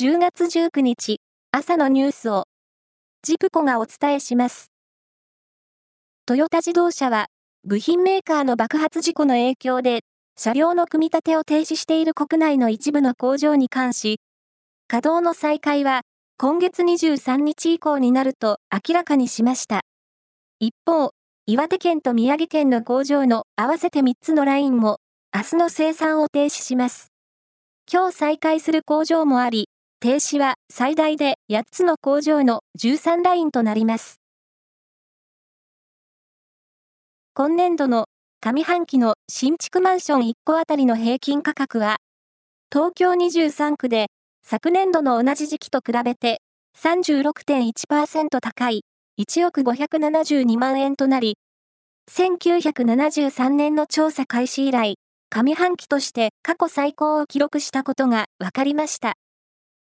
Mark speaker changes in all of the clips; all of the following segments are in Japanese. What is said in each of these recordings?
Speaker 1: 10月19日朝のニュースをジプコがお伝えします。トヨタ自動車は部品メーカーの爆発事故の影響で車両の組み立てを停止している国内の一部の工場に関し稼働の再開は今月23日以降になると明らかにしました。一方、岩手県と宮城県の工場の合わせて3つのラインも明日の生産を停止します。今日再開する工場もあり、停止は最大で8つの工場の13ラインとなります。今年度の上半期の新築マンション1戸あたりの平均価格は、東京23区で昨年度の同じ時期と比べて36.1%高い1億572万円となり、1973年の調査開始以来、上半期として過去最高を記録したことが分かりました。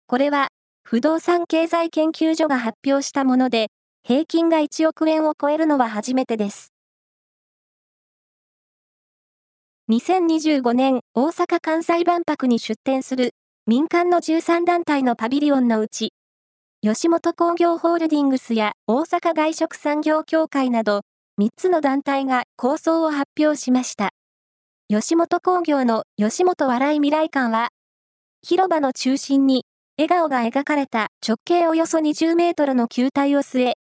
Speaker 1: これは、不動産経済研究所が発表したもので、平均が1億円を超えるのは初めてです。2025年大阪・関西万博に出展する民間の13団体のパビリオンのうち、吉本工業ホールディングスや大阪外食産業協会など3つの団体が構想を発表しました。吉本工業の吉本笑い未来館は、広場の中心に笑顔が描かれた直径およそ20メートルの球体を据え、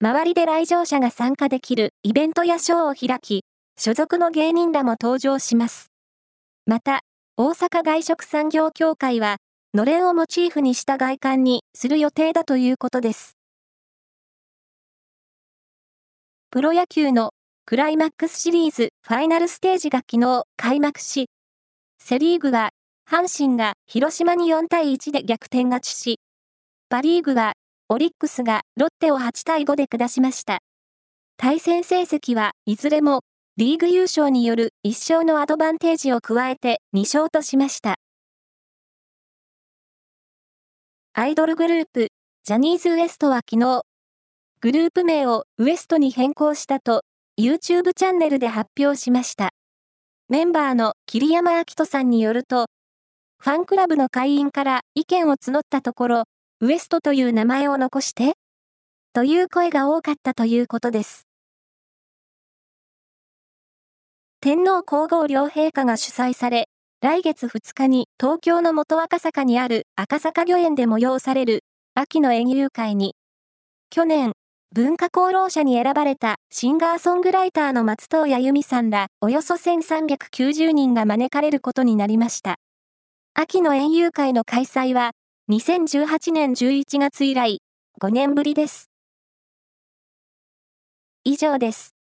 Speaker 1: 周りで来場者が参加できるイベントやショーを開き、所属の芸人らも登場します。また、大阪外食産業協会は、のれんをモチーフにした外観にする予定だということです。プロ野球のクライマックスシリーズファイナルステージが昨日開幕し、セリーグは阪神が広島に4対1で逆転勝ちし、パリーグはオリックスがロッテを8対5で下しました。対戦成績はいずれもリーグ優勝による1勝のアドバンテージを加えて2勝としました。アイドルグループ、ジャニーズ WEST は昨日、グループ名を WEST に変更したと YouTube チャンネルで発表しました。メンバーの桐山明人さんによると、ファンクラブの会員から意見を募ったところ、ウエストという名前を残してという声が多かったということです。天皇皇后両陛下が主催され、来月2日に東京の元赤坂にある赤坂御苑で催される秋の園遊会に、去年、文化功労者に選ばれたシンガーソングライターの松任谷由実さんらおよそ1390人が招かれることになりました。秋の園遊会の開催は、2018年11月以来、5年ぶりです。以上です。